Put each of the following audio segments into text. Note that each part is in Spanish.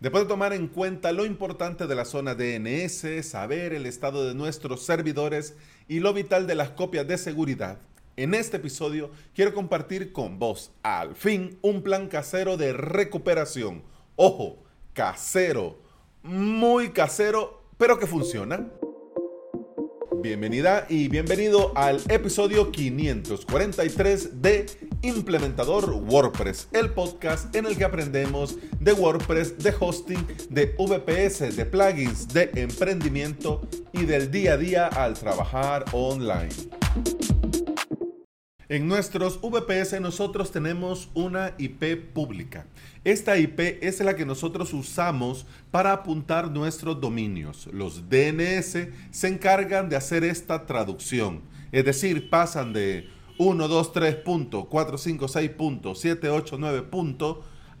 Después de tomar en cuenta lo importante de la zona DNS, saber el estado de nuestros servidores y lo vital de las copias de seguridad, en este episodio quiero compartir con vos, al fin, un plan casero de recuperación. Ojo, casero, muy casero, pero que funciona. Bienvenida y bienvenido al episodio 543 de Implementador WordPress, el podcast en el que aprendemos de WordPress, de hosting, de VPS, de plugins, de emprendimiento y del día a día al trabajar online. En nuestros VPS nosotros tenemos una IP pública. Esta IP es la que nosotros usamos para apuntar nuestros dominios. Los DNS se encargan de hacer esta traducción. Es decir, pasan de 123.456.789.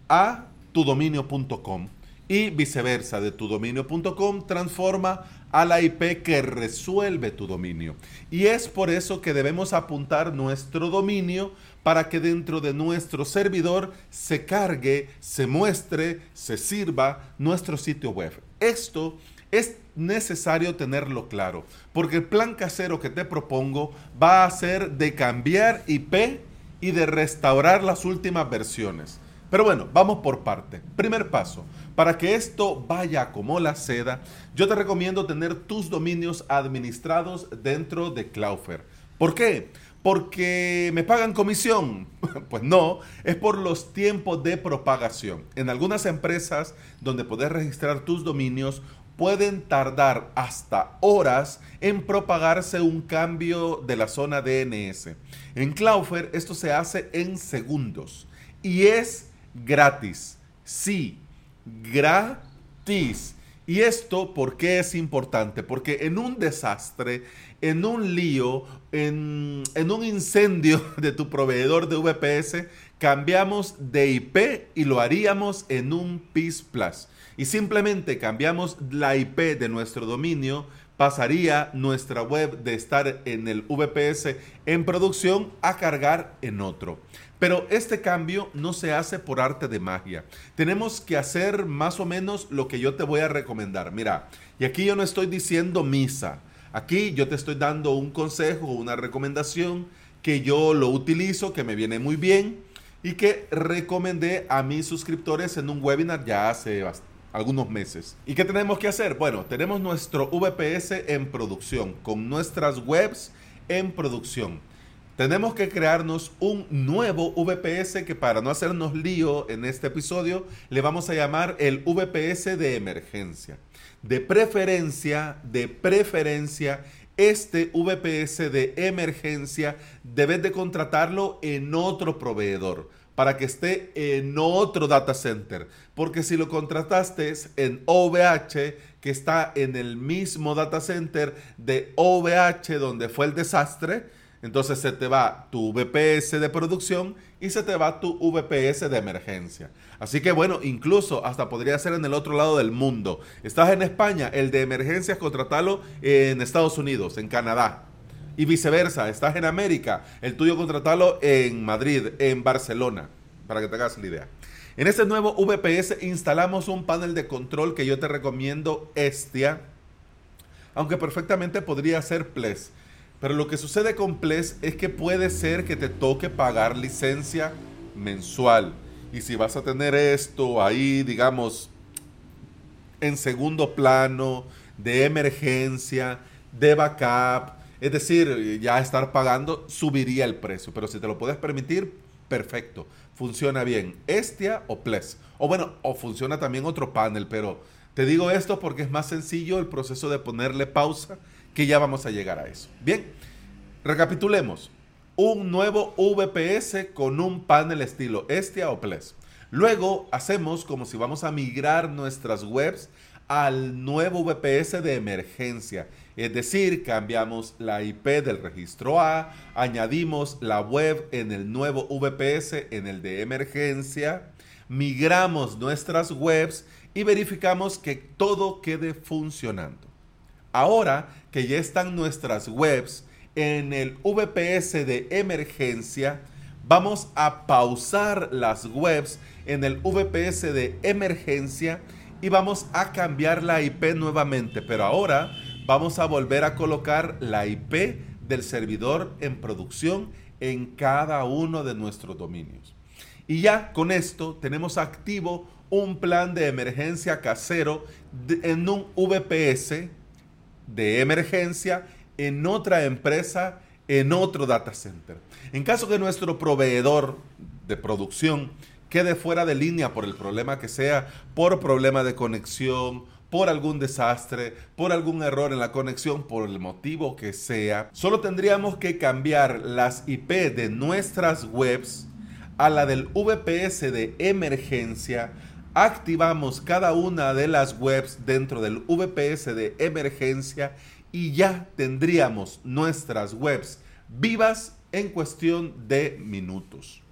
a tudominio.com y viceversa de tudominio.com transforma a la IP que resuelve tu dominio. Y es por eso que debemos apuntar nuestro dominio para que dentro de nuestro servidor se cargue, se muestre, se sirva nuestro sitio web. Esto es necesario tenerlo claro, porque el plan casero que te propongo va a ser de cambiar IP y de restaurar las últimas versiones. Pero bueno, vamos por parte. Primer paso, para que esto vaya como la seda, yo te recomiendo tener tus dominios administrados dentro de Cloudflare. ¿Por qué? Porque me pagan comisión. Pues no, es por los tiempos de propagación. En algunas empresas donde puedes registrar tus dominios, pueden tardar hasta horas en propagarse un cambio de la zona DNS. En Cloudflare esto se hace en segundos y es gratis. Sí, gratis. ¿Y esto por qué es importante? Porque en un desastre, en un lío, en, en, un incendio de tu proveedor de VPS, cambiamos de IP y lo haríamos en un PIS Plus. Y simplemente cambiamos la IP de nuestro dominio, pasaría nuestra web de estar en el VPS en producción a cargar en otro. Pero este cambio no se hace por arte de magia. Tenemos que hacer más o menos lo que yo te voy a recomendar. Mira, y aquí yo no estoy diciendo misa. Aquí yo te estoy dando un consejo, una recomendación que yo lo utilizo, que me viene muy bien y que recomendé a mis suscriptores en un webinar ya hace algunos meses. ¿Y qué tenemos que hacer? Bueno, tenemos nuestro VPS en producción, con nuestras webs en producción. Tenemos que crearnos un nuevo VPS que para no hacernos lío en este episodio, le vamos a llamar el VPS de emergencia. De preferencia, de preferencia, este VPS de emergencia debes de contratarlo en otro proveedor para que esté en otro data center. Porque si lo contrataste en OVH, que está en el mismo data center de OVH donde fue el desastre, entonces se te va tu VPS de producción y se te va tu VPS de emergencia. Así que bueno, incluso hasta podría ser en el otro lado del mundo. Estás en España, el de emergencias contratalo en Estados Unidos, en Canadá. Y viceversa, estás en América, el tuyo contratalo en Madrid, en Barcelona, para que te hagas la idea. En este nuevo VPS instalamos un panel de control que yo te recomiendo Estia, aunque perfectamente podría ser Ples. Pero lo que sucede con Ples es que puede ser que te toque pagar licencia mensual. Y si vas a tener esto ahí, digamos, en segundo plano, de emergencia, de backup, es decir, ya estar pagando, subiría el precio. Pero si te lo puedes permitir, perfecto. Funciona bien. Estia o Ples. O bueno, o funciona también otro panel, pero te digo esto porque es más sencillo el proceso de ponerle pausa que ya vamos a llegar a eso. Bien, recapitulemos. Un nuevo VPS con un panel estilo Estia o Ples. Luego hacemos como si vamos a migrar nuestras webs al nuevo VPS de emergencia. Es decir, cambiamos la IP del registro A, añadimos la web en el nuevo VPS, en el de emergencia, migramos nuestras webs y verificamos que todo quede funcionando. Ahora que ya están nuestras webs en el VPS de emergencia, vamos a pausar las webs en el VPS de emergencia y vamos a cambiar la IP nuevamente, pero ahora vamos a volver a colocar la IP del servidor en producción en cada uno de nuestros dominios. Y ya con esto tenemos activo un plan de emergencia casero en un VPS de emergencia en otra empresa, en otro data center. En caso que nuestro proveedor de producción quede fuera de línea por el problema que sea, por problema de conexión, por algún desastre, por algún error en la conexión, por el motivo que sea, solo tendríamos que cambiar las IP de nuestras webs a la del VPS de emergencia. Activamos cada una de las webs dentro del VPS de emergencia y ya tendríamos nuestras webs vivas en cuestión de minutos.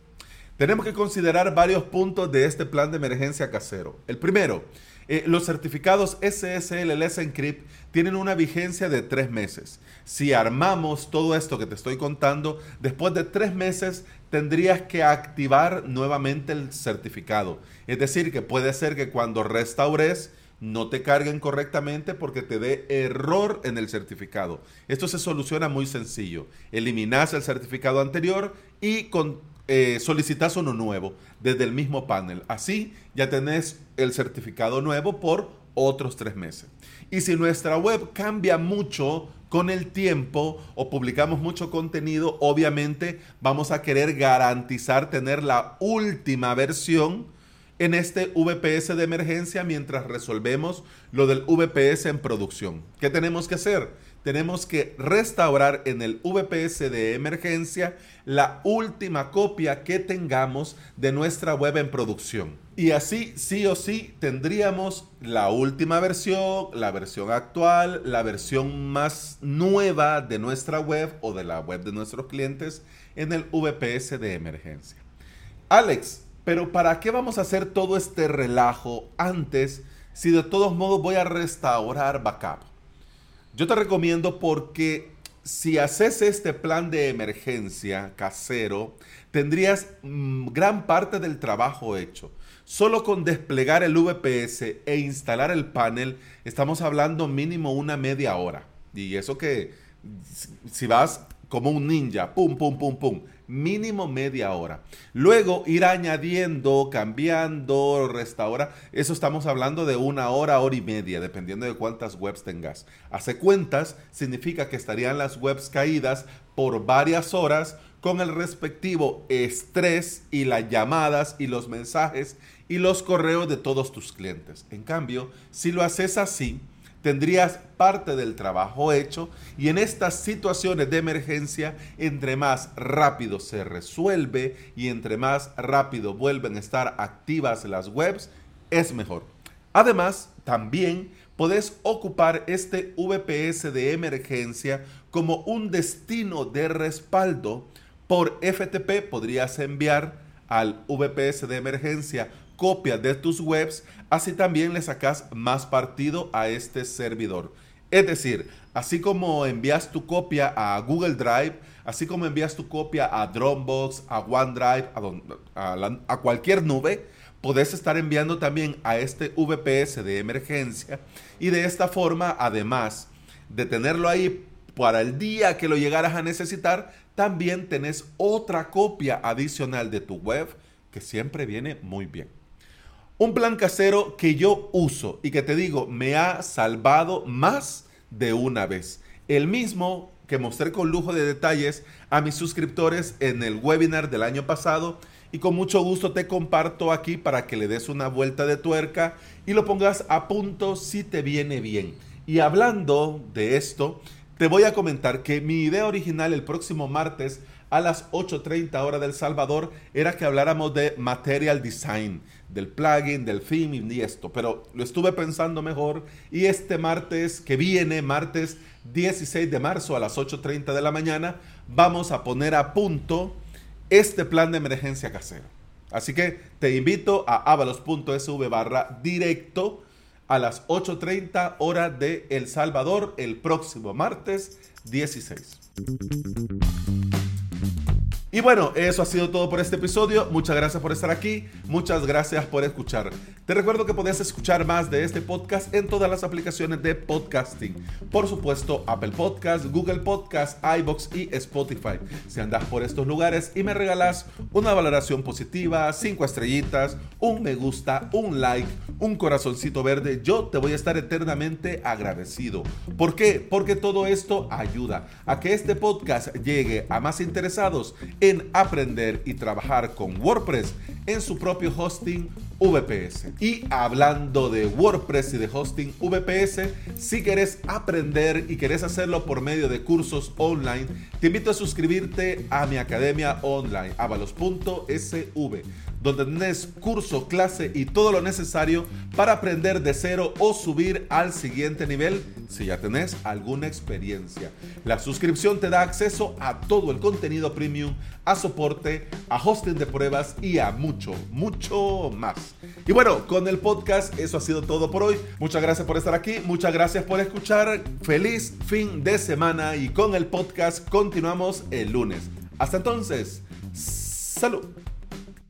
Tenemos que considerar varios puntos de este plan de emergencia casero. El primero, eh, los certificados SSL Let's Encrypt tienen una vigencia de tres meses. Si armamos todo esto que te estoy contando, después de tres meses tendrías que activar nuevamente el certificado. Es decir, que puede ser que cuando restaures no te carguen correctamente porque te dé error en el certificado. Esto se soluciona muy sencillo. Eliminas el certificado anterior y con eh, solicitas uno nuevo desde el mismo panel. Así ya tenés el certificado nuevo por otros tres meses. Y si nuestra web cambia mucho con el tiempo o publicamos mucho contenido, obviamente vamos a querer garantizar tener la última versión en este VPS de emergencia mientras resolvemos lo del VPS en producción. ¿Qué tenemos que hacer? Tenemos que restaurar en el VPS de emergencia la última copia que tengamos de nuestra web en producción. Y así, sí o sí, tendríamos la última versión, la versión actual, la versión más nueva de nuestra web o de la web de nuestros clientes en el VPS de emergencia. Alex, pero ¿para qué vamos a hacer todo este relajo antes si de todos modos voy a restaurar backup? Yo te recomiendo porque si haces este plan de emergencia casero, tendrías mm, gran parte del trabajo hecho. Solo con desplegar el VPS e instalar el panel, estamos hablando mínimo una media hora. Y eso que si vas como un ninja, pum, pum, pum, pum, mínimo media hora. Luego ir añadiendo, cambiando, restaurar. Eso estamos hablando de una hora, hora y media, dependiendo de cuántas webs tengas. Hace cuentas significa que estarían las webs caídas por varias horas con el respectivo estrés y las llamadas y los mensajes y los correos de todos tus clientes. En cambio, si lo haces así, tendrías parte del trabajo hecho y en estas situaciones de emergencia, entre más rápido se resuelve y entre más rápido vuelven a estar activas las webs, es mejor. Además, también puedes ocupar este VPS de emergencia como un destino de respaldo. Por FTP podrías enviar al VPS de emergencia copias de tus webs, así también le sacas más partido a este servidor. Es decir, así como envías tu copia a Google Drive, así como envías tu copia a Dropbox, a OneDrive, a, a cualquier nube, podés estar enviando también a este VPS de emergencia y de esta forma, además de tenerlo ahí para el día que lo llegaras a necesitar, también tenés otra copia adicional de tu web que siempre viene muy bien. Un plan casero que yo uso y que te digo me ha salvado más de una vez. El mismo que mostré con lujo de detalles a mis suscriptores en el webinar del año pasado y con mucho gusto te comparto aquí para que le des una vuelta de tuerca y lo pongas a punto si te viene bien. Y hablando de esto, te voy a comentar que mi idea original el próximo martes a las 8.30 hora del Salvador era que habláramos de material design, del plugin, del theme y esto, pero lo estuve pensando mejor y este martes que viene, martes 16 de marzo a las 8.30 de la mañana, vamos a poner a punto este plan de emergencia casero. Así que te invito a avalos.sv barra directo a las 8.30 hora de El Salvador el próximo martes 16. Y bueno, eso ha sido todo por este episodio. Muchas gracias por estar aquí. Muchas gracias por escuchar. Te recuerdo que puedes escuchar más de este podcast en todas las aplicaciones de podcasting. Por supuesto, Apple Podcast, Google Podcast, iBox y Spotify. Si andas por estos lugares y me regalas una valoración positiva, cinco estrellitas, un me gusta, un like, un corazoncito verde, yo te voy a estar eternamente agradecido. ¿Por qué? Porque todo esto ayuda a que este podcast llegue a más interesados aprender y trabajar con WordPress en su propio hosting VPS. Y hablando de WordPress y de hosting VPS, si quieres aprender y quieres hacerlo por medio de cursos online, te invito a suscribirte a mi academia online, avalos.sv donde tenés curso, clase y todo lo necesario para aprender de cero o subir al siguiente nivel si ya tenés alguna experiencia. La suscripción te da acceso a todo el contenido premium, a soporte, a hosting de pruebas y a mucho, mucho más. Y bueno, con el podcast eso ha sido todo por hoy. Muchas gracias por estar aquí, muchas gracias por escuchar. Feliz fin de semana y con el podcast continuamos el lunes. Hasta entonces, salud.